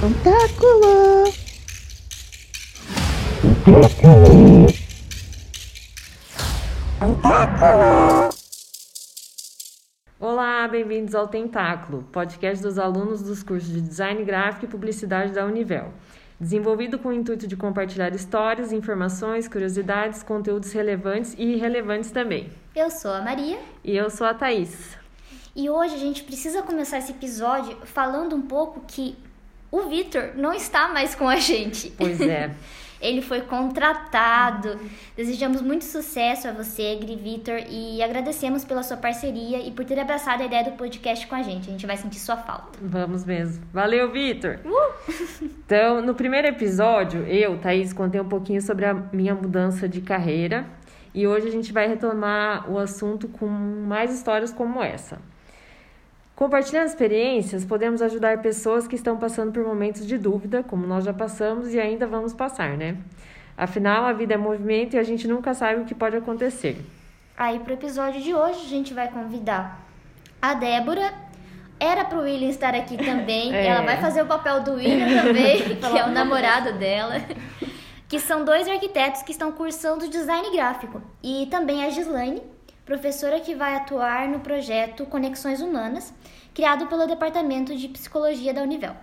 Tentáculo! Olá, bem-vindos ao Tentáculo, podcast dos alunos dos cursos de Design Gráfico e Publicidade da Univel. Desenvolvido com o intuito de compartilhar histórias, informações, curiosidades, conteúdos relevantes e irrelevantes também. Eu sou a Maria. E eu sou a Thaís. E hoje a gente precisa começar esse episódio falando um pouco que o Vitor não está mais com a gente. Pois é. Ele foi contratado. Desejamos muito sucesso a você, Gri Vitor, e agradecemos pela sua parceria e por ter abraçado a ideia do podcast com a gente. A gente vai sentir sua falta. Vamos mesmo. Valeu, Vitor! Uh! Então, no primeiro episódio, eu, Thaís, contei um pouquinho sobre a minha mudança de carreira e hoje a gente vai retomar o assunto com mais histórias como essa. Compartilhando experiências, podemos ajudar pessoas que estão passando por momentos de dúvida, como nós já passamos e ainda vamos passar, né? Afinal, a vida é movimento e a gente nunca sabe o que pode acontecer. Aí, para o episódio de hoje, a gente vai convidar a Débora. Era para o William estar aqui também. É. Ela vai fazer o papel do William também, que é o namorado dela. Que são dois arquitetos que estão cursando design gráfico. E também a Gislaine, professora que vai atuar no projeto Conexões Humanas, criado pelo Departamento de Psicologia da Univel.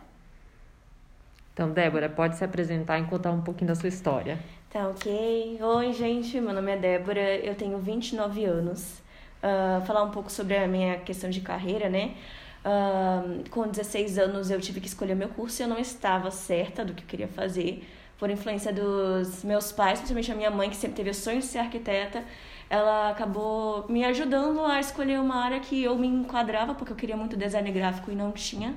Então, Débora, pode se apresentar e contar um pouquinho da sua história. Tá, ok. Oi, gente, meu nome é Débora, eu tenho 29 anos. Uh, falar um pouco sobre a minha questão de carreira, né? Uh, com 16 anos eu tive que escolher meu curso e eu não estava certa do que eu queria fazer. Por influência dos meus pais, principalmente a minha mãe, que sempre teve o sonho de ser arquiteta, ela acabou me ajudando a escolher uma área que eu me enquadrava, porque eu queria muito design gráfico e não tinha.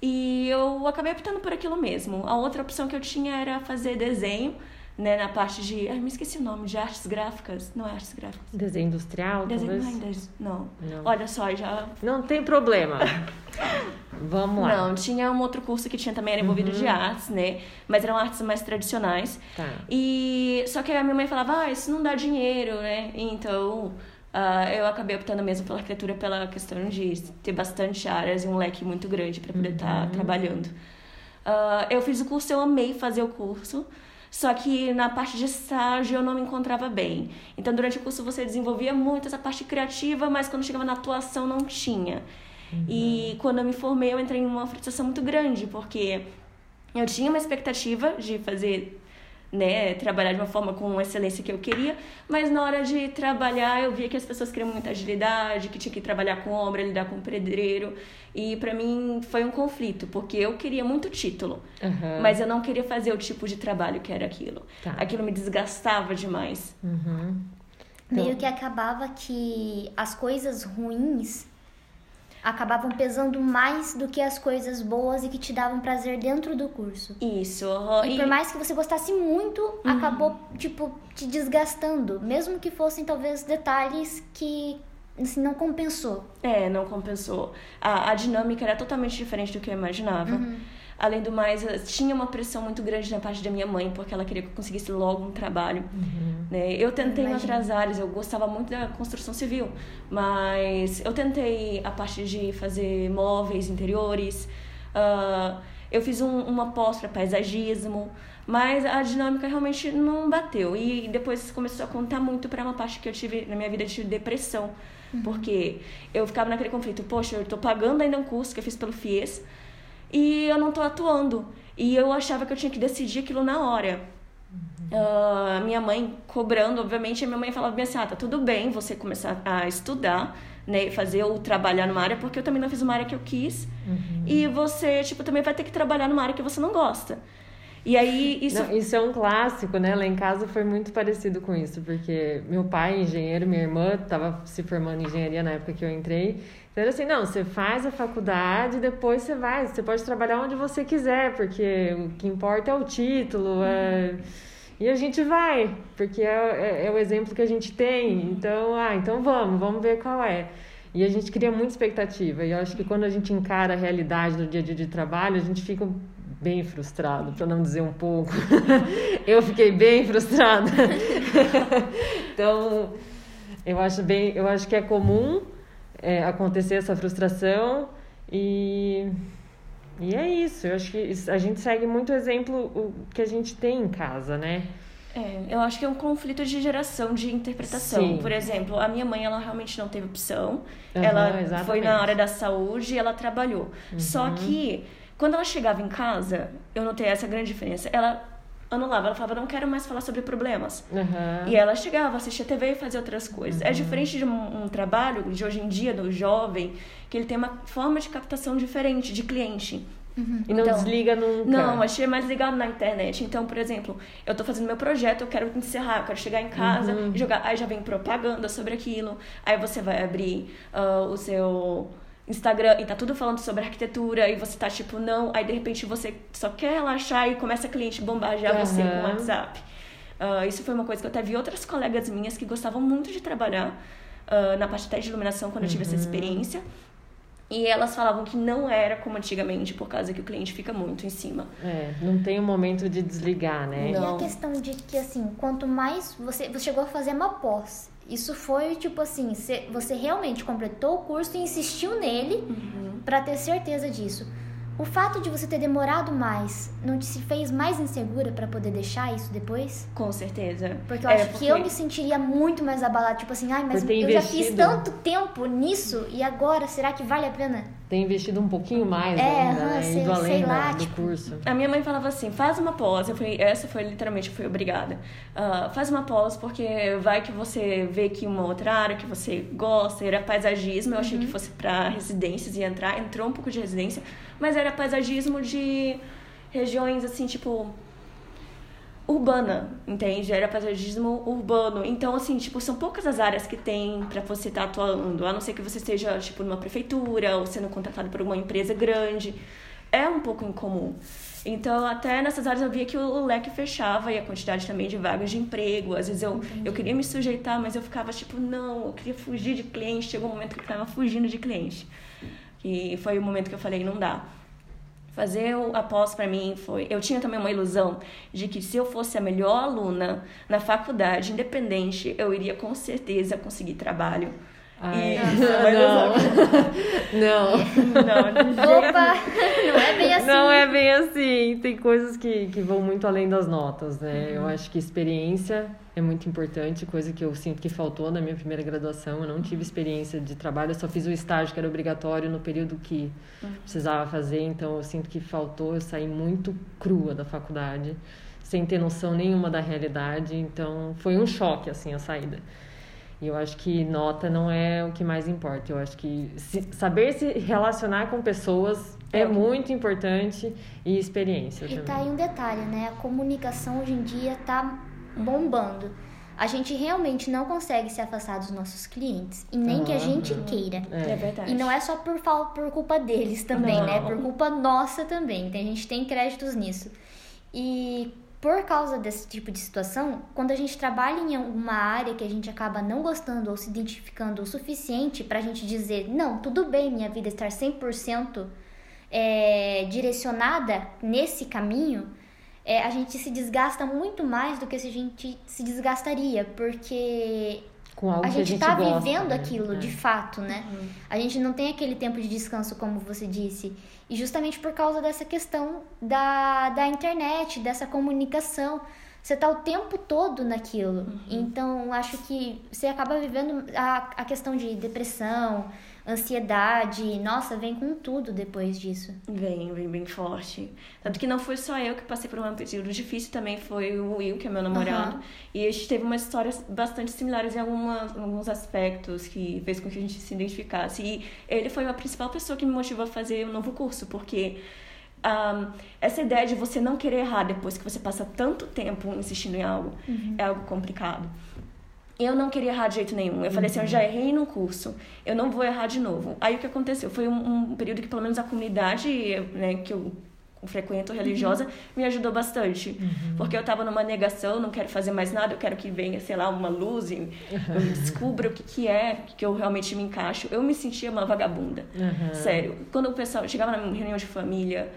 E eu acabei optando por aquilo mesmo. A outra opção que eu tinha era fazer desenho, né, na parte de. Ai, me esqueci o nome, de artes gráficas. Não é artes gráficas. Desenho industrial? Desenho talvez? Não, não. não. Olha só, já. Não tem problema. Vamos lá. Não, tinha um outro curso que tinha também, era envolvido uhum. de artes, né? Mas eram artes mais tradicionais. Tá. E só que a minha mãe falava, ah, isso não dá dinheiro, né? Então. Uh, eu acabei optando mesmo pela arquitetura pela questão de ter bastante áreas e um leque muito grande para poder estar tá uhum. tá trabalhando. Uh, eu fiz o curso, eu amei fazer o curso. Só que na parte de estágio eu não me encontrava bem. Então, durante o curso você desenvolvia muito essa parte criativa, mas quando chegava na atuação não tinha. Uhum. E quando eu me formei, eu entrei em uma frustração muito grande, porque eu tinha uma expectativa de fazer né, trabalhar de uma forma com excelência que eu queria, mas na hora de trabalhar eu via que as pessoas queriam muita agilidade, que tinha que trabalhar com obra, lidar com pedreiro, e para mim foi um conflito, porque eu queria muito título, uhum. mas eu não queria fazer o tipo de trabalho que era aquilo. Tá. Aquilo me desgastava demais. Uhum. Então... Meio que acabava que as coisas ruins acabavam pesando mais do que as coisas boas e que te davam prazer dentro do curso. Isso. Uhum. E por mais que você gostasse muito, uhum. acabou, tipo, te desgastando. Mesmo que fossem, talvez, detalhes que assim, não compensou. É, não compensou. A, a dinâmica era totalmente diferente do que eu imaginava. Uhum. Além do mais, tinha uma pressão muito grande na parte da minha mãe, porque ela queria que eu conseguisse logo um trabalho. Uhum. Né? Eu tentei em outras áreas, eu gostava muito da construção civil, mas eu tentei a parte de fazer móveis interiores, uh, eu fiz um, uma pós para paisagismo, mas a dinâmica realmente não bateu. E depois começou a contar muito para uma parte que eu tive na minha vida de depressão, uhum. porque eu ficava naquele conflito: poxa, eu estou pagando ainda um curso que eu fiz pelo FIES e eu não estou atuando. E eu achava que eu tinha que decidir aquilo na hora. Uh, minha mãe cobrando, obviamente, a minha mãe falava assim: ah, tá tudo bem você começar a estudar, né, fazer ou trabalhar numa área, porque eu também não fiz uma área que eu quis. Uhum. E você, tipo, também vai ter que trabalhar numa área que você não gosta. E aí isso. Não, isso é um clássico, né? Lá em casa foi muito parecido com isso, porque meu pai, engenheiro, minha irmã estava se formando em engenharia na época que eu entrei. Então era assim, não, você faz a faculdade, depois você vai, você pode trabalhar onde você quiser, porque o que importa é o título, é... e a gente vai, porque é, é, é, o exemplo que a gente tem. Então, ah, então vamos, vamos ver qual é. E a gente cria muita expectativa. E eu acho que quando a gente encara a realidade do dia a dia de trabalho, a gente fica bem frustrado, para não dizer um pouco. eu fiquei bem frustrada. então, eu acho bem, eu acho que é comum é, acontecer essa frustração e E é isso, eu acho que a gente segue muito o exemplo o que a gente tem em casa, né? É, eu acho que é um conflito de geração de interpretação. Sim. Por exemplo, a minha mãe, ela realmente não teve opção. Uhum, ela exatamente. foi na área da saúde e ela trabalhou. Uhum. Só que, quando ela chegava em casa, eu notei essa grande diferença. Ela anulava, ela falava, não quero mais falar sobre problemas. Uhum. E ela chegava, assistia TV e fazia outras coisas. É diferente de um, um trabalho de hoje em dia, do jovem, que ele tem uma forma de captação diferente de cliente. Uhum. E não então, desliga nunca. Não, achei mais ligado na internet. Então, por exemplo, eu tô fazendo meu projeto, eu quero encerrar, eu quero chegar em casa uhum. e jogar. Aí já vem propaganda sobre aquilo. Aí você vai abrir uh, o seu Instagram e tá tudo falando sobre arquitetura e você tá tipo, não. Aí de repente você só quer relaxar e começa a cliente bombardear uhum. você com o WhatsApp. Uh, isso foi uma coisa que eu até vi outras colegas minhas que gostavam muito de trabalhar uh, na parte de iluminação quando eu tive essa uhum. experiência. E elas falavam que não era como antigamente, por causa que o cliente fica muito em cima. É, não tem um momento de desligar, né? Não. E a questão de que, assim, quanto mais você, você chegou a fazer uma pós, isso foi tipo assim, você realmente completou o curso e insistiu nele uhum. para ter certeza disso. O fato de você ter demorado mais não te se fez mais insegura para poder deixar isso depois? Com certeza. Porque eu é, acho porque... que eu me sentiria muito mais abalada, tipo assim, ai, mas eu investido... já fiz tanto tempo nisso e agora será que vale a pena? Tem investido um pouquinho mais é, ainda, né? Sei, Indo além sei lá, do tipo... curso. A minha mãe falava assim, faz uma pós. Eu fui, essa foi literalmente, fui obrigada. Uh, faz uma pós porque vai que você vê que uma outra área que você gosta, era paisagismo. Eu achei que uhum. fosse para residências e entrar. Entrou um pouco de residência mas era paisagismo de regiões assim, tipo urbana, entende? Era paisagismo urbano. Então, assim, tipo, são poucas as áreas que tem para você estar tá atuando, a não ser que você esteja, tipo, numa prefeitura ou sendo contratado por uma empresa grande. É um pouco incomum. Então, até nessas áreas eu via que o leque fechava e a quantidade também de vagas de emprego. Às vezes eu, eu queria me sujeitar, mas eu ficava tipo, não, eu queria fugir de cliente. Chegou um momento que eu estava fugindo de cliente. E foi o momento que eu falei, não dá. Fazer o após para mim foi. Eu tinha também uma ilusão de que se eu fosse a melhor aluna na faculdade, independente, eu iria com certeza conseguir trabalho. Ai, não. não. não. Opa, não é bem assim. Não é bem assim. Tem coisas que, que vão muito além das notas, né? Uhum. Eu acho que experiência é muito importante, coisa que eu sinto que faltou na minha primeira graduação. Eu não tive experiência de trabalho, eu só fiz o estágio que era obrigatório no período que uhum. precisava fazer, então eu sinto que faltou, eu saí muito crua da faculdade, sem ter noção nenhuma da realidade, então foi um choque assim a saída. E eu acho que nota não é o que mais importa. Eu acho que se, saber se relacionar com pessoas é, é muito importante e experiência e também. E tá aí um detalhe, né? A comunicação hoje em dia tá bombando. A gente realmente não consegue se afastar dos nossos clientes. E nem uhum. que a gente queira. É. é. verdade. E não é só por, por culpa deles também, né? não. né? Por culpa nossa também. Então a gente tem créditos nisso. E por causa desse tipo de situação, quando a gente trabalha em uma área que a gente acaba não gostando ou se identificando o suficiente para a gente dizer, não, tudo bem minha vida estar 100% é, direcionada nesse caminho, é, a gente se desgasta muito mais do que se a gente se desgastaria, porque com algo a gente está vivendo né? aquilo é. de fato, né? Uhum. A gente não tem aquele tempo de descanso, como você disse. E justamente por causa dessa questão da, da internet, dessa comunicação. Você tá o tempo todo naquilo. Uhum. Então, acho que você acaba vivendo a, a questão de depressão, ansiedade, nossa, vem com tudo depois disso. Vem, vem bem forte. Tanto que não foi só eu que passei por um período difícil, também foi o Will, que é meu namorado. Uhum. E a gente teve uma história bastante similares em algumas, alguns aspectos que fez com que a gente se identificasse. E ele foi a principal pessoa que me motivou a fazer o um novo curso, porque um, essa ideia de você não querer errar depois que você passa tanto tempo insistindo em algo uhum. é algo complicado eu não queria errar de jeito nenhum. Eu falei assim, eu já errei no curso, eu não vou errar de novo. Aí o que aconteceu? Foi um, um período que pelo menos a comunidade né, que eu frequento religiosa uhum. me ajudou bastante. Uhum. Porque eu estava numa negação, não quero fazer mais nada, eu quero que venha, sei lá, uma luz e eu descubra o que, que é, que eu realmente me encaixo. Eu me sentia uma vagabunda. Uhum. Sério. Quando o pessoal chegava na reunião de família,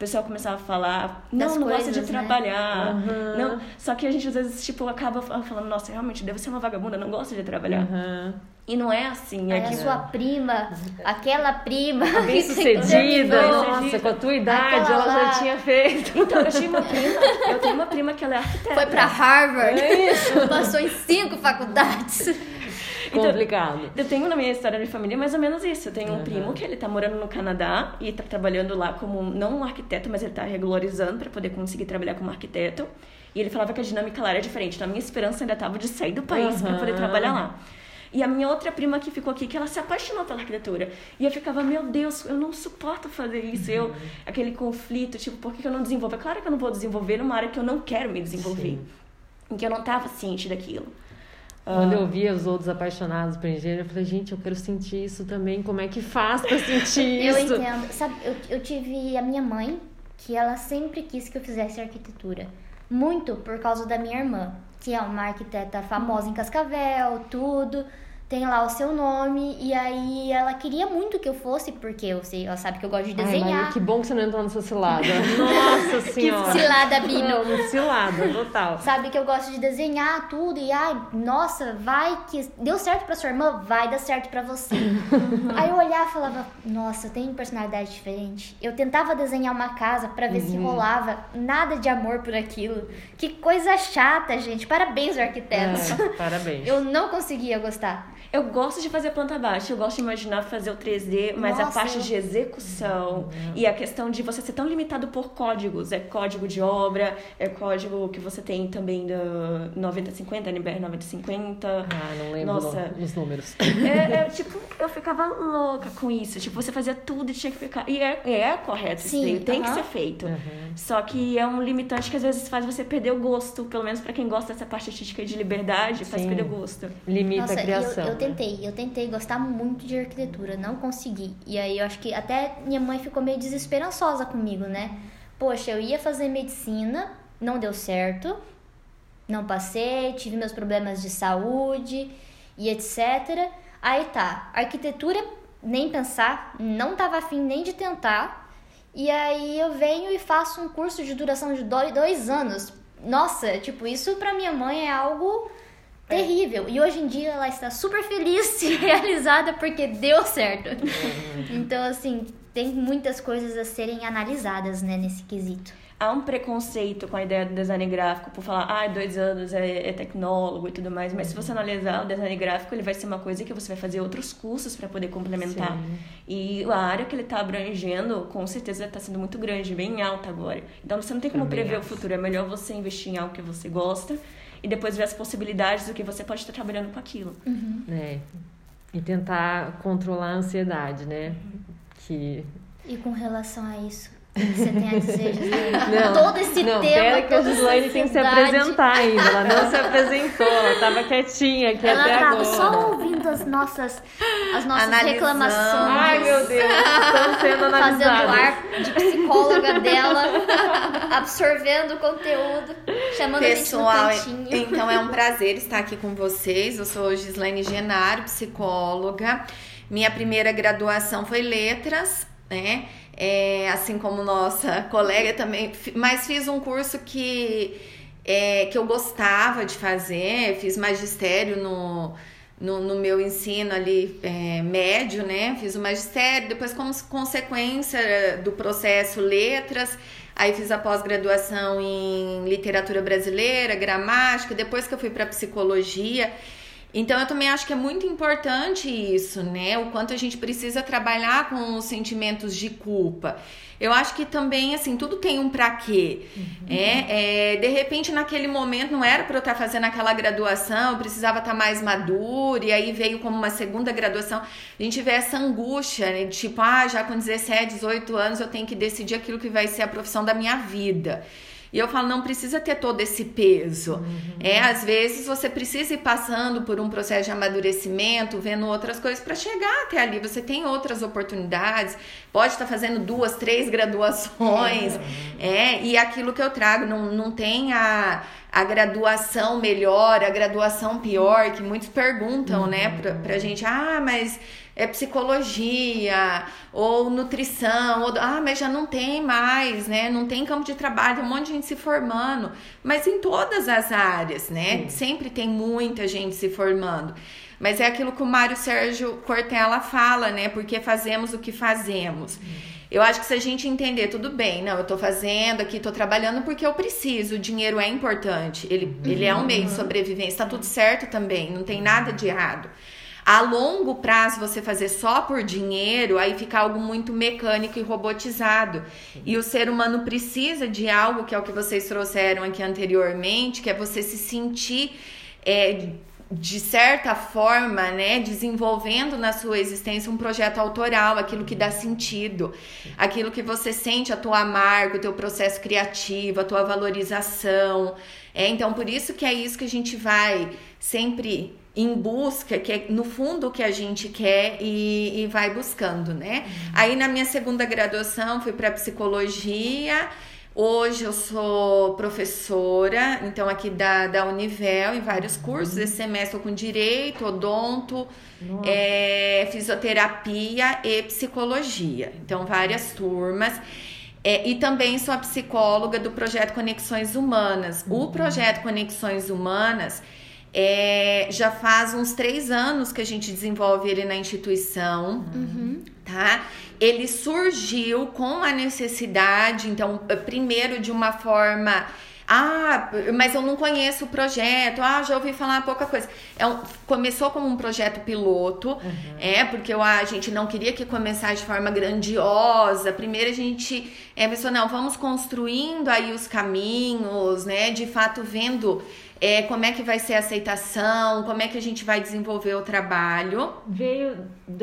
pessoal começava a falar, não, das não coisas, gosta de né? trabalhar. Uhum. Não. Só que a gente às vezes, tipo, acaba falando, nossa, realmente deve ser uma vagabunda, não gosta de trabalhar. Uhum. E não é assim. É a sua prima, aquela prima. Bem sucedida. Nossa, com a tua idade, aquela ela lá. já tinha feito. Então, eu tinha uma prima, eu tenho uma prima que ela é arquiteta. Foi pra Harvard. É isso. Passou em cinco faculdades. Então, Complicado. eu tenho na minha história de família mais ou menos isso. Eu tenho um uhum. primo que ele tá morando no Canadá e tá trabalhando lá como, não um arquiteto, mas ele tá regularizando para poder conseguir trabalhar como arquiteto. E ele falava que a dinâmica lá era diferente. Então a minha esperança ainda tava de sair do país uhum. para poder trabalhar lá. E a minha outra prima que ficou aqui, que ela se apaixonou pela arquitetura. E eu ficava, meu Deus, eu não suporto fazer isso. Uhum. Eu, aquele conflito, tipo, por que eu não desenvolvo? É claro que eu não vou desenvolver numa área que eu não quero me desenvolver. Sim. Em que eu não estava ciente daquilo. Quando eu via os outros apaixonados por engenheiro, eu falei, gente, eu quero sentir isso também. Como é que faz pra sentir isso? eu entendo. Sabe, eu, eu tive a minha mãe, que ela sempre quis que eu fizesse arquitetura. Muito por causa da minha irmã, que é uma arquiteta famosa em Cascavel, tudo tem lá o seu nome, e aí ela queria muito que eu fosse, porque eu sei, ela sabe que eu gosto de desenhar. Ai, que bom que você não entrou nessa cilada. Nossa senhora. que cilada, Bino. Não, cilada, total. Sabe que eu gosto de desenhar tudo, e ai, nossa, vai que deu certo pra sua irmã, vai dar certo pra você. aí eu olhava e falava, nossa, eu tenho personalidade diferente. Eu tentava desenhar uma casa para ver uhum. se rolava, nada de amor por aquilo. Que coisa chata, gente. Parabéns, arquitetos. É, parabéns. eu não conseguia gostar. Eu gosto de fazer planta baixa, eu gosto de imaginar fazer o 3D, mas Nossa, a parte eu... de execução uhum. e a questão de você ser tão limitado por códigos, é código de obra, é código que você tem também do 9050, NBR 9050. Ah, não lembro Nossa, os números. É, é, tipo, eu ficava louca com isso, tipo, você fazia tudo e tinha que ficar, e é, é correto Sim, isso daí, tem que ser feito. Uhum. Só que é um limitante que às vezes faz você perder o gosto, pelo menos para quem gosta dessa parte artística de liberdade, faz Sim. perder o gosto. Limita Nossa, a criação. Eu, eu tentei, eu tentei gostar muito de arquitetura, não consegui. E aí eu acho que até minha mãe ficou meio desesperançosa comigo, né? Poxa, eu ia fazer medicina, não deu certo, não passei, tive meus problemas de saúde e etc. Aí tá, arquitetura, nem pensar, não tava afim nem de tentar. E aí eu venho e faço um curso de duração de dois anos. Nossa, tipo, isso pra minha mãe é algo é. terrível. E hoje em dia ela está super feliz e realizada porque deu certo. Uhum. então, assim, tem muitas coisas a serem analisadas, né, nesse quesito. Há um preconceito com a ideia do design gráfico por falar, ah, dois anos é, é tecnólogo e tudo mais, mas se você analisar o design gráfico, ele vai ser uma coisa que você vai fazer outros cursos para poder complementar. Sim. E a área que ele está abrangendo, com certeza, está sendo muito grande, bem alta agora. Então você não tem como Também prever acho. o futuro, é melhor você investir em algo que você gosta e depois ver as possibilidades do que você pode estar trabalhando com aquilo. Uhum. É. E tentar controlar a ansiedade, né? Que... E com relação a isso, você tem a dizer, Gislaine? Não, todo esse não, tema. Pera que a Gislaine tem que se apresentar ainda. Ela não se apresentou, ela estava quietinha aqui ela até agora. só ouvindo as nossas, as nossas reclamações. Ai, meu Deus, estão sendo analisadas. Fazendo ar de psicóloga dela, absorvendo o conteúdo, chamando Pessoal, a gente no cantinho. Então é um prazer estar aqui com vocês. Eu sou Gislaine Genaro, psicóloga. Minha primeira graduação foi letras, né? É, assim como nossa colega também, mas fiz um curso que, é, que eu gostava de fazer, fiz magistério no, no, no meu ensino ali é, médio, né? Fiz o magistério, depois, como consequência do processo letras, aí fiz a pós-graduação em literatura brasileira, gramática, depois que eu fui para psicologia. Então eu também acho que é muito importante isso, né? O quanto a gente precisa trabalhar com os sentimentos de culpa. Eu acho que também, assim, tudo tem um pra quê. Uhum. É, é, de repente, naquele momento, não era para eu estar tá fazendo aquela graduação, eu precisava estar tá mais madura, e aí veio como uma segunda graduação. A gente vê essa angústia, né? Tipo, ah, já com 17, 18 anos eu tenho que decidir aquilo que vai ser a profissão da minha vida. E eu falo, não precisa ter todo esse peso. Uhum. É, às vezes você precisa ir passando por um processo de amadurecimento, vendo outras coisas para chegar até ali. Você tem outras oportunidades, pode estar tá fazendo duas, três graduações. É. é, e aquilo que eu trago, não, não tem a, a graduação melhor, a graduação pior, que muitos perguntam, uhum. né, pra, pra gente, ah, mas é psicologia ou nutrição, ou, ah, mas já não tem mais, né? Não tem campo de trabalho, um monte de gente se formando, mas em todas as áreas, né? Sempre tem muita gente se formando. Mas é aquilo que o Mário Sérgio Cortella fala, né? Porque fazemos o que fazemos. Eu acho que se a gente entender, tudo bem, não, eu tô fazendo aqui, tô trabalhando porque eu preciso, o dinheiro é importante, ele, uhum. ele é um meio de sobrevivência, tá tudo certo também, não tem nada de errado. A longo prazo, você fazer só por dinheiro, aí fica algo muito mecânico e robotizado. E o ser humano precisa de algo que é o que vocês trouxeram aqui anteriormente, que é você se sentir é, de certa forma, né, desenvolvendo na sua existência um projeto autoral, aquilo que dá sentido, aquilo que você sente a tua marca, o teu processo criativo, a tua valorização. É, então, por isso que é isso que a gente vai sempre em busca, que é no fundo o que a gente quer e, e vai buscando, né? Uhum. Aí na minha segunda graduação fui para psicologia Hoje eu sou professora, então aqui da, da Univel, em vários cursos. Esse semestre eu com direito, odonto, é, fisioterapia e psicologia. Então, várias turmas. É, e também sou a psicóloga do projeto Conexões Humanas. Uhum. O projeto Conexões Humanas é, já faz uns três anos que a gente desenvolve ele na instituição, uhum. tá? Ele surgiu com a necessidade, então, primeiro de uma forma ah, mas eu não conheço o projeto. Ah, já ouvi falar pouca coisa. É um, começou como um projeto piloto, uhum. é, porque eu, a gente não queria que começasse de forma grandiosa. Primeiro a gente é, pensou, não, vamos construindo aí os caminhos, né? De fato, vendo é, como é que vai ser a aceitação, como é que a gente vai desenvolver o trabalho. Veio,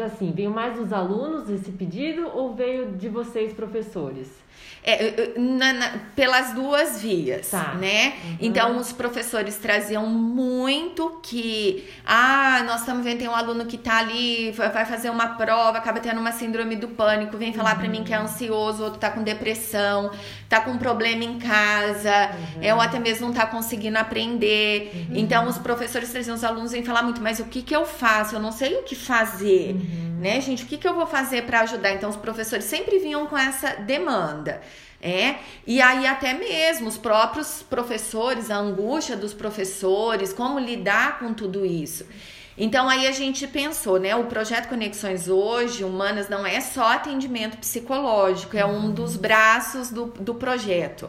assim, veio mais dos alunos esse pedido ou veio de vocês, professores? É, na, na, pelas duas vias, tá. né? Uhum. Então, os professores traziam muito que, ah, nós estamos vendo, tem um aluno que tá ali, vai fazer uma prova, acaba tendo uma síndrome do pânico, vem falar uhum. para mim que é ansioso, outro tá com depressão, tá com problema em casa, uhum. é, ou até mesmo não tá conseguindo aprender. Uhum. Então, os professores traziam os alunos vêm falar muito, mas o que que eu faço? Eu não sei o que fazer, uhum. né, gente? O que que eu vou fazer para ajudar? Então, os professores sempre vinham com essa demanda. É, e aí até mesmo os próprios professores, a angústia dos professores, como lidar com tudo isso. Então aí a gente pensou, né? O projeto Conexões hoje, Humanas, não é só atendimento psicológico, é um dos braços do, do projeto.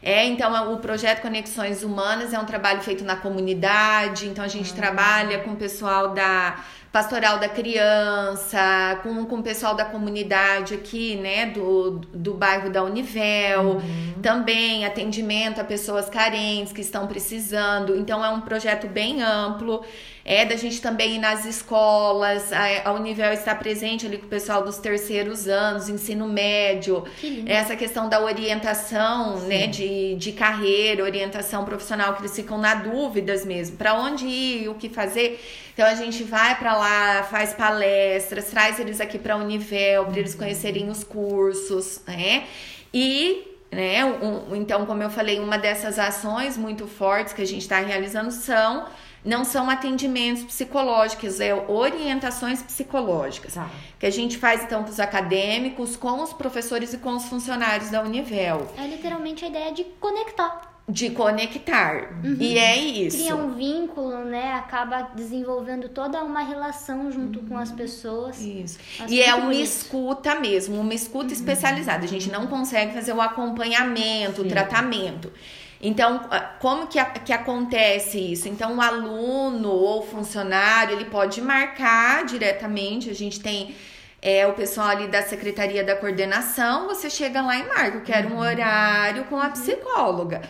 É, então o projeto Conexões Humanas é um trabalho feito na comunidade, então a gente trabalha com o pessoal da pastoral da criança, com, com o pessoal da comunidade aqui, né, do, do bairro da Univel, uhum. também atendimento a pessoas carentes que estão precisando. Então é um projeto bem amplo. É da gente também ir nas escolas, a, a Univel está presente ali com o pessoal dos terceiros anos, ensino médio, essa questão da orientação, Sim. né, de, de carreira, orientação profissional, que eles ficam na dúvidas mesmo, para onde ir, o que fazer. Então a gente vai para lá, faz palestras, traz eles aqui para a Univel, para eles conhecerem os cursos, né? E né? Um, então, como eu falei, uma dessas ações muito fortes que a gente está realizando são não são atendimentos psicológicos, é orientações psicológicas. Tá. Que a gente faz então com os acadêmicos, com os professores e com os funcionários da Univel. É literalmente a ideia de conectar de conectar. Uhum. E é isso. Cria um vínculo, né? Acaba desenvolvendo toda uma relação junto uhum. com as pessoas. Isso. e é uma escuta mesmo, uma escuta uhum. especializada. A gente não consegue fazer o acompanhamento, Sim. o tratamento. Então, como que, que acontece isso? Então, o aluno ou funcionário, ele pode marcar diretamente, a gente tem é, o pessoal ali da Secretaria da Coordenação, você chega lá e marca, eu quero um uhum. horário com a psicóloga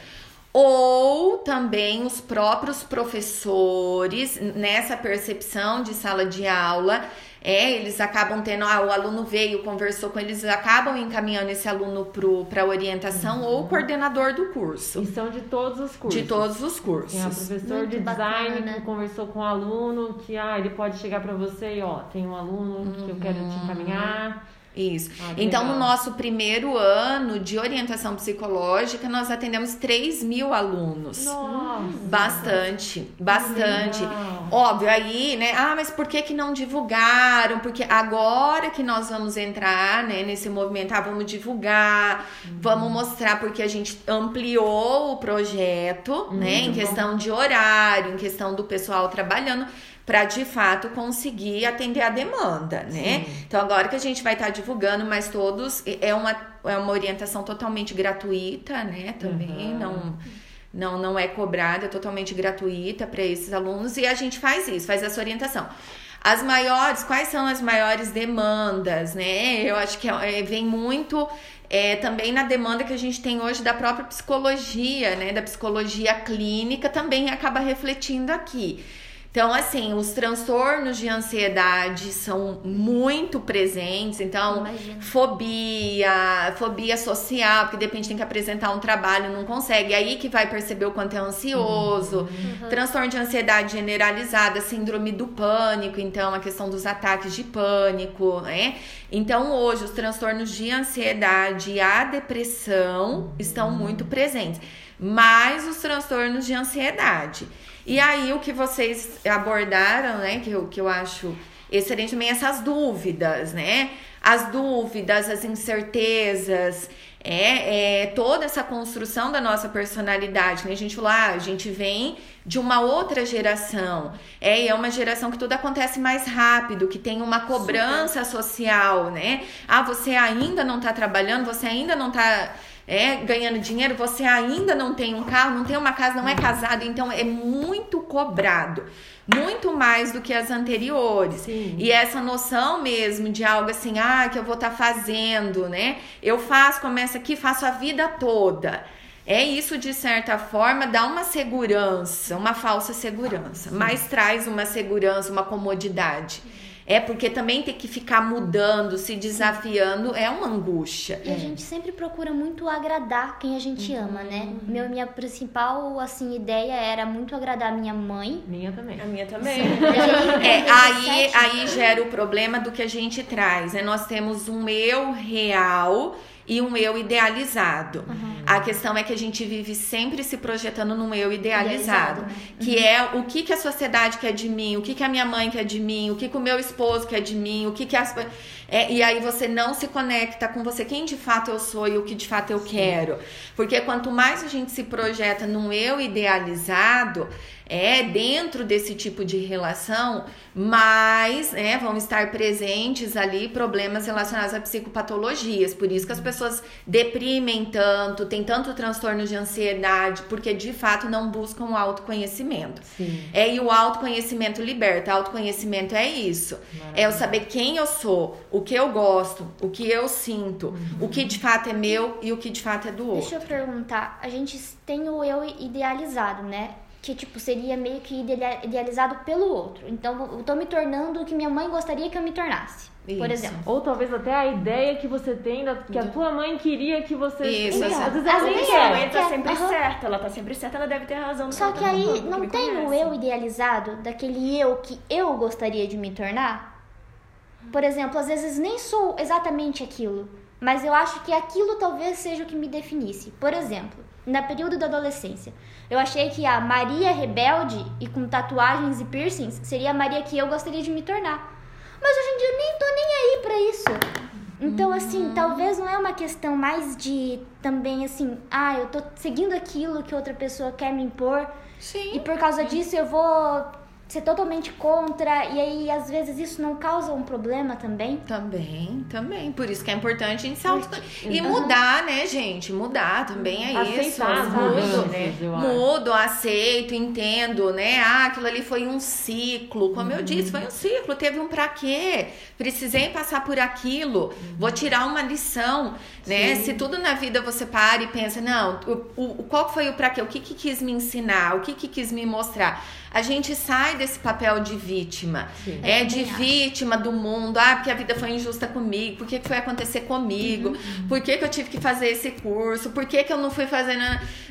ou também os próprios professores nessa percepção de sala de aula é, eles acabam tendo, ah, o aluno veio, conversou com eles, acabam encaminhando esse aluno para orientação uhum. ou o coordenador do curso. E são de todos os cursos. De todos os cursos. Tem um professor Muito de design bacana. que conversou com o aluno, que ah, ele pode chegar para você e ó, tem um aluno uhum. que eu quero te encaminhar. Isso. Ah, então, no nosso primeiro ano de orientação psicológica, nós atendemos 3 mil alunos. Nossa. Bastante, bastante. legal. Óbvio, aí, né? Ah, mas por que que não divulgaram? Porque agora que nós vamos entrar, né, nesse movimento, ah, vamos divulgar, vamos mostrar porque a gente ampliou o projeto, né, em questão de horário, em questão do pessoal trabalhando para de fato conseguir atender a demanda, né? Então agora que a gente vai estar divulgando, mas todos é uma é uma orientação totalmente gratuita, né? Também Uhum. não não, não é cobrada, é totalmente gratuita para esses alunos e a gente faz isso, faz essa orientação. As maiores, quais são as maiores demandas, né? Eu acho que é, vem muito é, também na demanda que a gente tem hoje da própria psicologia, né? Da psicologia clínica também acaba refletindo aqui. Então, assim, os transtornos de ansiedade são muito presentes. Então, Imagino. fobia, fobia social, porque de repente tem que apresentar um trabalho, não consegue. Aí que vai perceber o quanto é ansioso. Transtorno de ansiedade generalizada, síndrome do pânico, então a questão dos ataques de pânico, né? Então, hoje, os transtornos de ansiedade e a depressão estão muito presentes. Mais os transtornos de ansiedade. E aí, o que vocês abordaram, né, que eu, que eu acho excelente também, essas dúvidas, né? As dúvidas, as incertezas, é, é toda essa construção da nossa personalidade, né? A gente falou, ah, a gente vem de uma outra geração, é, e é uma geração que tudo acontece mais rápido, que tem uma cobrança social, né? Ah, você ainda não tá trabalhando, você ainda não tá é, ganhando dinheiro, você ainda não tem um carro, não tem uma casa, não é casado, então é muito cobrado. Muito mais do que as anteriores. Sim. E essa noção mesmo de algo assim, ah, que eu vou estar fazendo, né? Eu faço, começo aqui, faço a vida toda. É isso, de certa forma, dá uma segurança, uma falsa segurança, mas traz uma segurança, uma comodidade. É porque também ter que ficar mudando, se desafiando, é uma angústia. E a gente sempre procura muito agradar quem a gente ama, né? Meu, minha principal, assim, ideia era muito agradar minha mãe. Minha também. A minha também. É, aí, aí gera o problema do que a gente traz, né? Nós temos um eu real e um eu idealizado. A questão é que a gente vive sempre se projetando num eu idealizado, Idealizado, né? que é o que, que a sociedade quer de mim, o que, que a minha mãe quer de mim, o que, que o meu esposo quer de mim, o que, que as. É, e aí você não se conecta com você, quem de fato eu sou e o que de fato eu quero. Porque quanto mais a gente se projeta num eu idealizado, é dentro desse tipo de relação, mais né, vão estar presentes ali problemas relacionados a psicopatologias. Por isso que as pessoas deprimem tanto, tem tanto transtorno de ansiedade, porque de fato não buscam o autoconhecimento. Sim. É, e o autoconhecimento liberta. Autoconhecimento é isso. É eu saber quem eu sou, o que eu gosto, o que eu sinto, o que de fato é meu e o que de fato é do outro. Deixa eu perguntar, a gente tem o eu idealizado, né? Que, tipo, seria meio que idea- idealizado pelo outro. Então, eu tô me tornando o que minha mãe gostaria que eu me tornasse. Por Isso. exemplo. Ou talvez até a ideia que você tem, da, que a tua mãe queria que você... Isso, Então, às vezes ela nem quer. Ela tá sempre aham. certa, ela tá sempre certa, ela deve ter razão. Só que aí não tem o eu idealizado daquele eu que eu gostaria de me tornar? Por exemplo, às vezes nem sou exatamente aquilo, mas eu acho que aquilo talvez seja o que me definisse. Por exemplo, no período da adolescência, eu achei que a Maria rebelde e com tatuagens e piercings seria a Maria que eu gostaria de me tornar. Mas hoje em dia eu nem tô nem aí pra isso. Então, assim, talvez não é uma questão mais de também assim, ah, eu tô seguindo aquilo que outra pessoa quer me impor. Sim. E por causa disso eu vou ser totalmente contra. E aí, às vezes, isso não causa um problema também. Também, também. Por isso que é importante a gente se auto... E mudar, né, gente? Mudar também é isso. Aceitar as Mudo, né? Mudo, aceito, entendo, né? Ah, aquilo ali foi um ciclo. Como eu disse, foi um ciclo. Teve um pra quê? Precisei passar por aquilo. Vou tirar uma lição, né? Se tudo na vida você para e pensa, não, o, o, qual foi o pra quê? O que que quis me ensinar? O que que quis me mostrar? A gente sai desse papel de vítima. Sim. É de vítima do mundo. Ah, porque a vida foi injusta comigo. Por que, que foi acontecer comigo? Uhum. Por que, que eu tive que fazer esse curso? Por que, que eu não fui fazendo.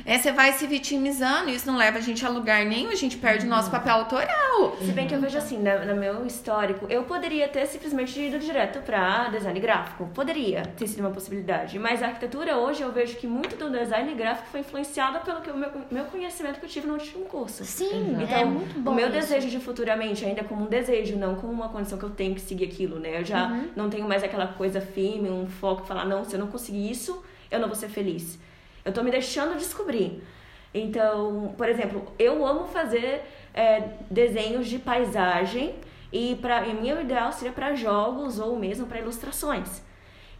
É, você vai se vitimizando. Isso não leva a gente a lugar nenhum. A gente perde o nosso uhum. papel autoral. Se bem que eu vejo assim, no, meu histórico, eu poderia ter simplesmente ido direto para design gráfico. Poderia ter sido uma possibilidade. Mas a arquitetura hoje eu vejo que muito do design gráfico foi influenciada pelo que o meu, meu conhecimento que eu tive no último curso. Sim, então, é muito bom. O meu isso. desejo de futuramente, ainda como um desejo, não como uma condição que eu tenho que seguir aquilo, né? Eu já uhum. não tenho mais aquela coisa firme, um foco, falar, não, se eu não conseguir isso, eu não vou ser feliz. Eu tô me deixando descobrir. Então, por exemplo, eu amo fazer é, desenhos de paisagem e para o meu ideal seria para jogos ou mesmo para ilustrações.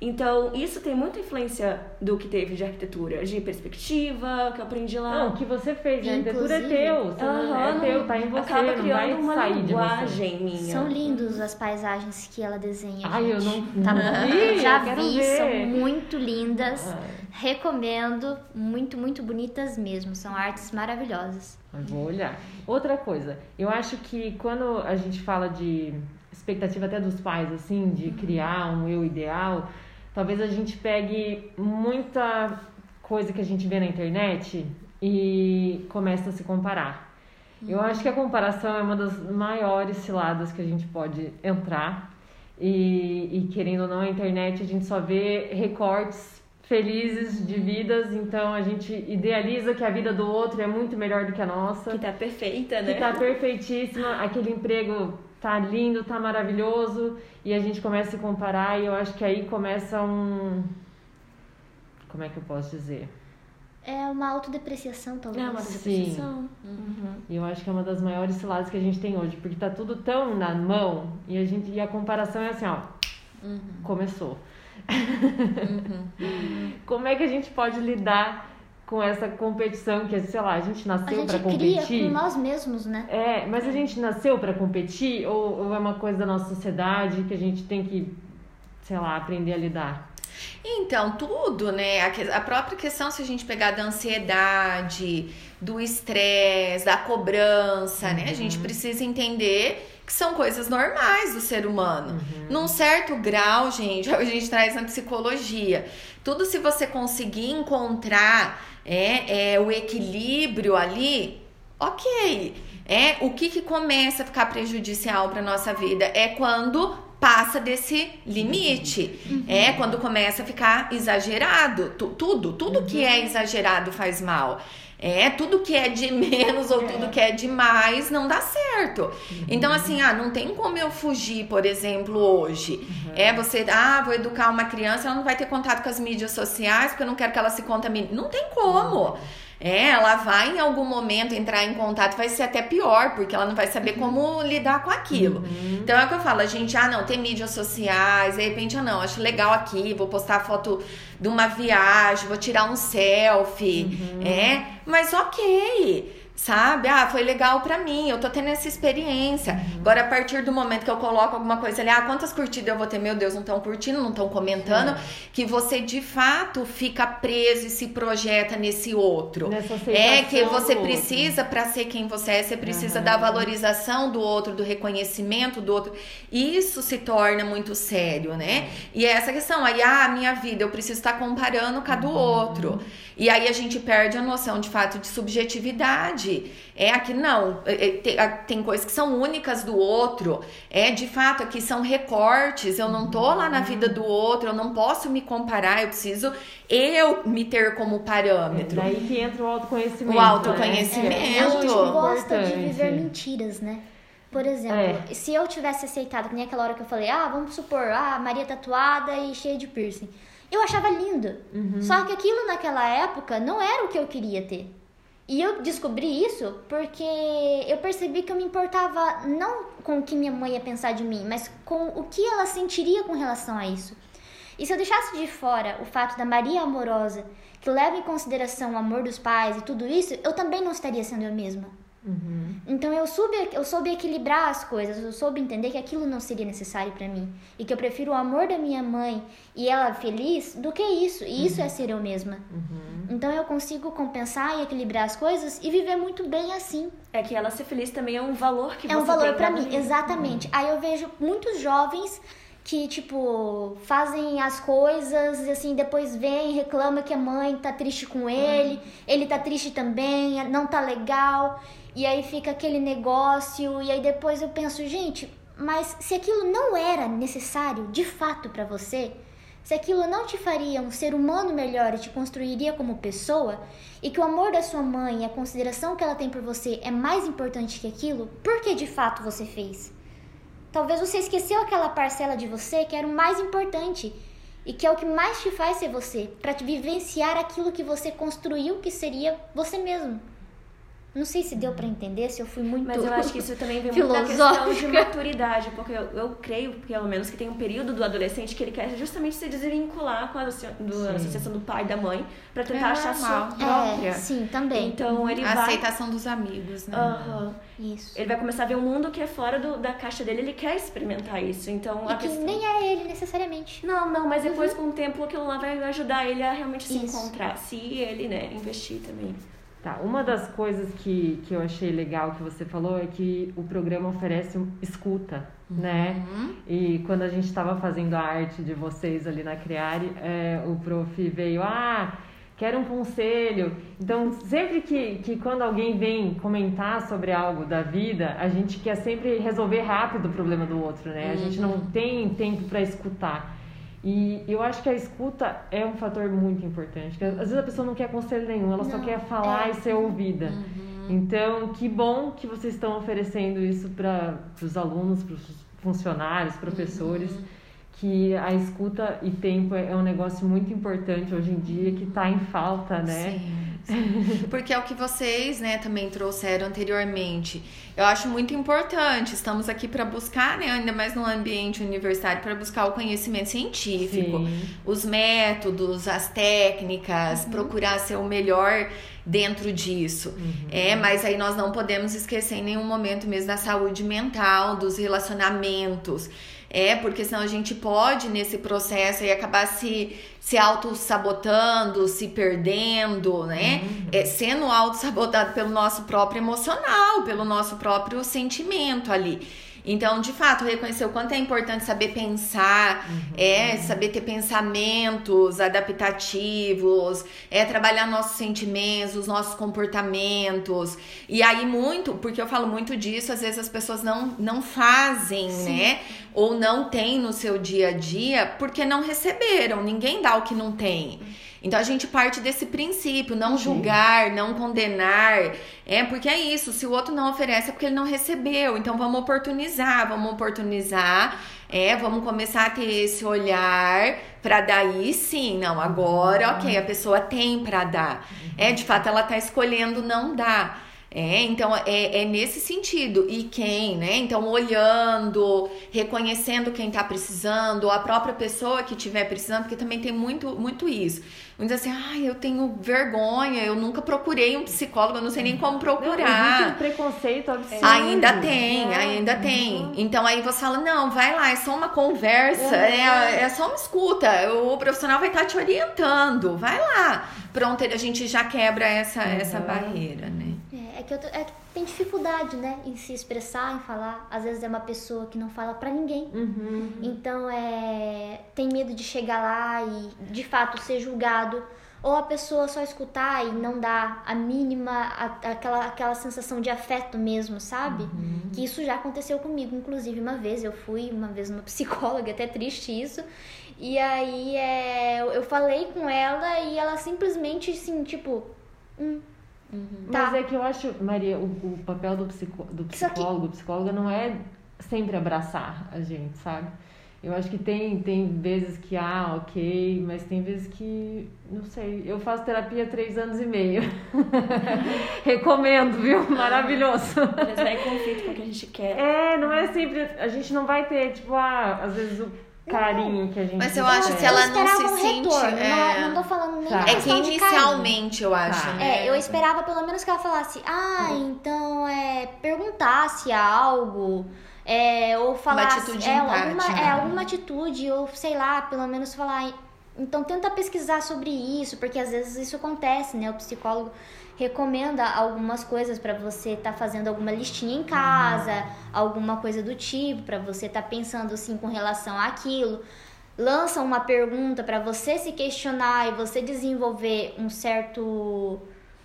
Então, isso tem muita influência do que teve de arquitetura, de perspectiva, que eu aprendi lá. Não, o que você fez, a arquitetura é teu, você não é teu, tá em você, acaba não criando vai uma linguagem minha. São lindos as paisagens que ela desenha, Ai, eu não, tá não vi, já eu vi, ver. são muito lindas. Ah. Recomendo, muito, muito bonitas mesmo. São artes maravilhosas. Vou olhar. Outra coisa, eu acho que quando a gente fala de expectativa até dos pais, assim, de criar um eu ideal, talvez a gente pegue muita coisa que a gente vê na internet e começa a se comparar. Eu acho que a comparação é uma das maiores ciladas que a gente pode entrar. E, e querendo ou não, a internet a gente só vê recortes felizes de vidas, então a gente idealiza que a vida do outro é muito melhor do que a nossa. Que tá perfeita, né? Que tá perfeitíssima, aquele emprego tá lindo, tá maravilhoso, e a gente começa a se comparar e eu acho que aí começa um como é que eu posso dizer? É uma autodepreciação, talvez. É uma autodepreciação. Uhum. E eu acho que é uma das maiores ciladas que a gente tem hoje, porque tá tudo tão na mão e a gente e a comparação é assim, ó. Uhum. Começou. Uhum. Como é que a gente pode lidar com essa competição que, sei lá, a gente nasceu para A gente cria competir? com nós mesmos, né? É, mas a gente nasceu para competir ou, ou é uma coisa da nossa sociedade que a gente tem que, sei lá, aprender a lidar? Então, tudo, né? A, a própria questão, se a gente pegar da ansiedade, do estresse, da cobrança, né? A gente precisa entender que são coisas normais do ser humano. Num certo grau, gente, a gente traz na psicologia. Tudo se você conseguir encontrar é, é, o equilíbrio ali, ok. É, o que, que começa a ficar prejudicial para nossa vida é quando passa desse limite. É quando começa a ficar exagerado. Tu- tudo, tudo que é exagerado faz mal. É, tudo que é de menos ou tudo que é demais não dá certo. Então, assim, ah, não tem como eu fugir, por exemplo, hoje. É você, ah, vou educar uma criança, ela não vai ter contato com as mídias sociais, porque eu não quero que ela se contamine. Não tem como. É, ela vai em algum momento entrar em contato, vai ser até pior, porque ela não vai saber como lidar com aquilo. Então é o que eu falo, a gente, ah, não, tem mídias sociais, de repente, ah, não, acho legal aqui, vou postar foto de uma viagem, vou tirar um selfie, é, mas ok. Sabe? Ah, foi legal pra mim, eu tô tendo essa experiência. Agora, a partir do momento que eu coloco alguma coisa ali, ah, quantas curtidas eu vou ter? Meu Deus, não estão curtindo, não estão comentando. Que você de fato fica preso e se projeta nesse outro. Nessa É que você precisa, pra ser quem você é, você precisa Aham. da valorização do outro, do reconhecimento do outro. Isso se torna muito sério, né? E é essa questão, aí, ah, minha vida, eu preciso estar comparando com a do outro. E aí a gente perde a noção de fato de subjetividade. É aqui não, é, é, tem, a- tem coisas que são únicas do outro. É de fato aqui são recortes. Eu não tô lá na vida do outro, eu não posso me comparar, eu preciso eu me ter como parâmetro. Daí que entra o autoconhecimento. O autoconhecimento. Né? a gente gosta de viver mentiras, né? Por exemplo, É. se eu tivesse aceitado, que nem aquela hora que eu falei, ah, vamos supor, ah, Maria tatuada e cheia de piercing. Eu achava lindo. Uhum. Só que aquilo naquela época não era o que eu queria ter. E eu descobri isso porque eu percebi que eu me importava não com o que minha mãe ia pensar de mim, mas com o que ela sentiria com relação a isso. E se eu deixasse de fora o fato da Maria amorosa, que leva em consideração o amor dos pais e tudo isso, eu também não estaria sendo eu mesma. Uhum. Então eu soube, eu soube equilibrar as coisas, eu soube entender que aquilo não seria necessário pra mim e que eu prefiro o amor da minha mãe e ela feliz do que isso. E isso é ser eu mesma. Uhum. Então eu consigo compensar e equilibrar as coisas e viver muito bem assim. É que ela ser feliz também é um valor que é você um valor para pra mim, exatamente. Aí eu vejo muitos jovens que, tipo, fazem as coisas e assim, depois vem e reclama que a mãe tá triste com ele, ele tá triste também, não tá legal, e aí fica aquele negócio, e aí depois eu penso, gente, mas se aquilo não era necessário de fato pra você, se aquilo não te faria um ser humano melhor e te construiria como pessoa, e que o amor da sua mãe e a consideração que ela tem por você é mais importante que aquilo, por que de fato você fez? Talvez você esqueceu aquela parcela de você que era o mais importante e que é o que mais te faz ser você, para te vivenciar aquilo que você construiu que seria você mesmo. Não sei se deu para entender, se eu fui muito Mas eu acho que isso também vem muito da questão de maturidade, porque eu, eu creio, pelo menos, que tem um período do adolescente que ele quer justamente se desvincular com a, do- a associação do pai e da mãe pra tentar É achar sua normal. própria. É, sim, também. Então ele A vai. aceitação dos amigos, né? Aham. Isso. Ele vai começar a ver um mundo que é fora do- da caixa dele, ele quer experimentar isso. Então a E que questão. nem é ele necessariamente. Não, não, mas depois com o tempo aquilo lá vai ajudar ele a realmente se Isso. encontrar. Se ele, né, investir também. Tá, uma das coisas que, que eu achei legal que você falou é que o programa oferece um- escuta, né? E quando a gente estava fazendo a arte de vocês ali na Criare, é, o prof veio, ah, quero um conselho. Então, sempre que, que quando alguém vem comentar sobre algo da vida, a gente quer sempre resolver rápido o problema do outro, né? A gente não tem tempo para escutar. E eu acho que a escuta é um fator muito importante. porque Às vezes a pessoa não quer conselho nenhum, ela só Não, quer falar é. e ser ouvida. Então, que bom que vocês estão oferecendo isso para os alunos, para os funcionários, professores, que a escuta e tempo é é um negócio muito importante hoje em dia, que está em falta, né? Sim, Porque é o que vocês, né, também trouxeram anteriormente. Eu acho muito importante. Estamos aqui para buscar, né, ainda mais no ambiente universitário, para buscar o conhecimento científico, Sim. os métodos, as técnicas, procurar ser o melhor dentro disso. É, mas aí nós não podemos esquecer em nenhum momento mesmo da saúde mental, dos relacionamentos. É, porque senão a gente pode, nesse processo, aí acabar se, se auto-sabotando, se perdendo, né? É, sendo auto-sabotado pelo nosso próprio emocional, pelo nosso próprio sentimento ali. Então, de fato, reconhecer o quanto é importante saber pensar, é saber ter pensamentos adaptativos, é trabalhar nossos sentimentos, os nossos comportamentos. E aí, muito, porque eu falo muito disso, às vezes as pessoas não, não fazem, né? Ou não têm no seu dia a dia porque não receberam. Ninguém dá o que não tem. Então a gente parte desse princípio, não julgar, não condenar. É porque é isso, se o outro não oferece é porque ele não recebeu. Então vamos oportunizar, vamos oportunizar. É, vamos começar a ter esse olhar para daí sim, não, agora, OK, a pessoa tem para dar. É, de fato ela tá escolhendo não dar. É, então é, é nesse sentido. E quem, né? Então, olhando, reconhecendo quem tá precisando, a própria pessoa que estiver precisando, porque também tem muito, muito isso. Muitos assim, ai, eu tenho vergonha, eu nunca procurei um psicólogo, eu não sei nem como Não, existe um procurar. preconceito absurdo. Ainda tem, É. ainda tem. Então aí você fala, não, vai lá, é só uma conversa, é, é só uma escuta. O profissional vai estar te orientando, vai lá. Pronto, a gente já quebra essa, essa barreira, né? Que eu é que tem dificuldade, né, em se expressar, em falar. Às vezes é uma pessoa que não fala pra ninguém. Uhum. Então é tem medo de chegar lá e de fato ser julgado ou a pessoa só escutar e não dar a mínima a- aquela aquela sensação de afeto mesmo, sabe? Que isso já aconteceu comigo, inclusive uma vez eu fui uma vez numa psicóloga, até triste isso. E aí é, eu- eu falei com ela e ela simplesmente assim, tipo, hum, Tá. Mas é que eu acho, Maria, o, o papel do, psico, do Só que- psicólogo, psicóloga não é sempre abraçar a gente, sabe? Eu acho que tem, tem vezes que, ah, ok, mas tem vezes que, não sei, eu faço terapia há três anos e meio. Recomendo, viu? Maravilhoso. Às vezes vai em conflito com o que a gente quer. É, não é sempre, a gente não vai ter, tipo, ah, às vezes o carinho que a gente Mas eu acho que ela eu não se um sente, retorno, é. não, não tô falando nem Tá. É que inicialmente eu acho, Tá. né? É, eu esperava pelo menos que ela falasse, ah, então é perguntasse algo, é, ou falasse atitude é, alguma, né? é, alguma atitude, ou sei lá, pelo menos falar, Então tenta pesquisar sobre isso, porque às vezes isso acontece, né? O psicólogo recomenda algumas coisas para você estar tá fazendo alguma listinha em casa, uhum. alguma coisa do tipo, para você estar tá pensando assim com relação àquilo. Lança uma pergunta para você se questionar e você desenvolver um certo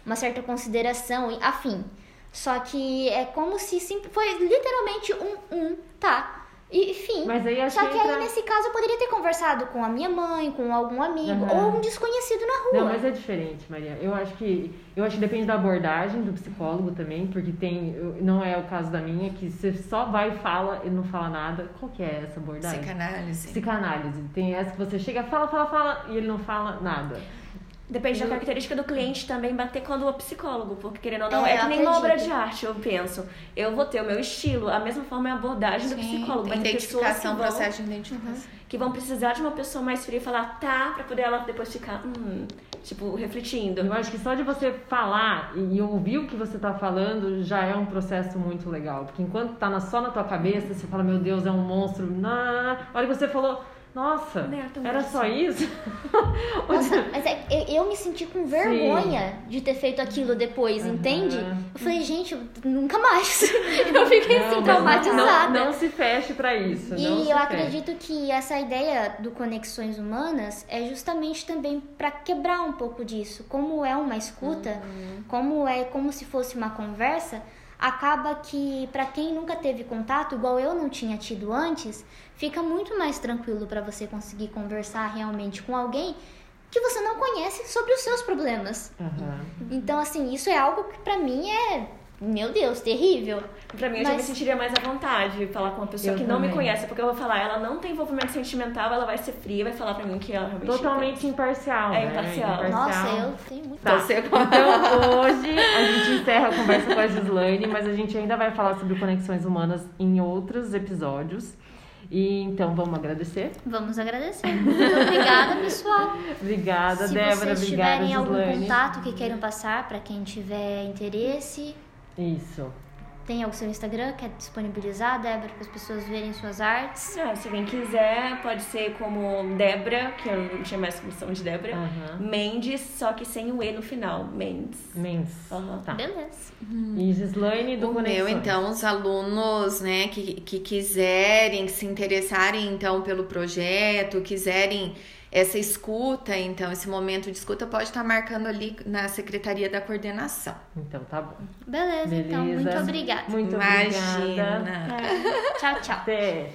uma certa consideração, afim. Só que é como se foi literalmente um um, tá? E, enfim. Mas aí só que, que entra... aí, nesse caso, eu poderia ter conversado com a minha mãe, com algum amigo, uhum. ou um desconhecido na rua. Não, mas é diferente, Maria. Eu acho que. Eu acho que depende da abordagem do psicólogo também, porque tem. Não é o caso da minha, que você só vai e fala e não fala nada. Qual que é essa abordagem? Psicanálise. Psicanálise. Tem essa que você chega, fala, fala, fala, e ele não fala nada. Depende da característica do cliente também bater quando o psicólogo, porque querendo ou não, é, é que nem uma obra de arte, eu penso. Eu vou ter o meu estilo, a mesma forma é a abordagem Sim, do psicólogo. Mas identificação, vão, processo de identificação. Uhum, que vão precisar de uma pessoa mais fria e falar, tá, pra poder ela depois ficar, hum, tipo, refletindo. Eu acho que só de você falar e ouvir o que você tá falando já é um processo muito legal. Porque enquanto tá só na tua cabeça, você fala, meu Deus, é um monstro. Na hora que você falou nossa, era só isso? Nossa, mas é, eu, eu, me senti com vergonha Sim. de ter feito aquilo depois, uhum. entende? Eu falei, gente, nunca mais. eu fiquei não, assim traumatizada. Não, não, se feche para isso. E eu acredito que essa ideia do Conexões Humanas é justamente também para quebrar um pouco disso. Como é uma escuta, uhum. como é como se fosse uma conversa acaba que para quem nunca teve contato, igual eu não tinha tido antes, fica muito mais tranquilo para você conseguir conversar realmente com alguém que você não conhece sobre os seus problemas. Uhum. Então, assim, isso é algo que para mim é meu Deus, terrível. Pra mim, eu Mas... já me sentiria mais à vontade de falar com uma pessoa eu que também. não me conhece, porque eu vou falar, ela não tem envolvimento sentimental, ela vai ser fria, vai falar pra mim que ela realmente. Totalmente imparcial. É né? imparcial. imparcial. Nossa, eu tenho muito. Tá. Então, hoje a gente encerra a conversa com a Gislaine, mas a gente ainda vai falar sobre conexões humanas em outros episódios. E então vamos agradecer? Vamos agradecer. Muito obrigada, pessoal. obrigada, Se Débora. Se vocês obrigada, tiverem Gislaine. algum contato que queiram passar para quem tiver interesse, isso. Tem o seu Instagram, quer disponibilizar, Débora, para as pessoas verem suas artes? Ah, se alguém quiser, pode ser como Débora, que eu não tinha mais comissão de Débora. Uhum. Mendes, só que sem o E no final. Mendes. Mendes. Uhum. Tá. Beleza. E Gislaine do O Conexões. meu, então, os alunos, né, que, que quiserem, se interessarem, então, pelo projeto, quiserem essa escuta, então, esse momento de escuta pode estar marcando ali na Secretaria da Coordenação. Então, tá bom. Beleza, Beleza. então, muito obrigada. Muito Imagina. obrigada. É. Tchau, tchau. Até.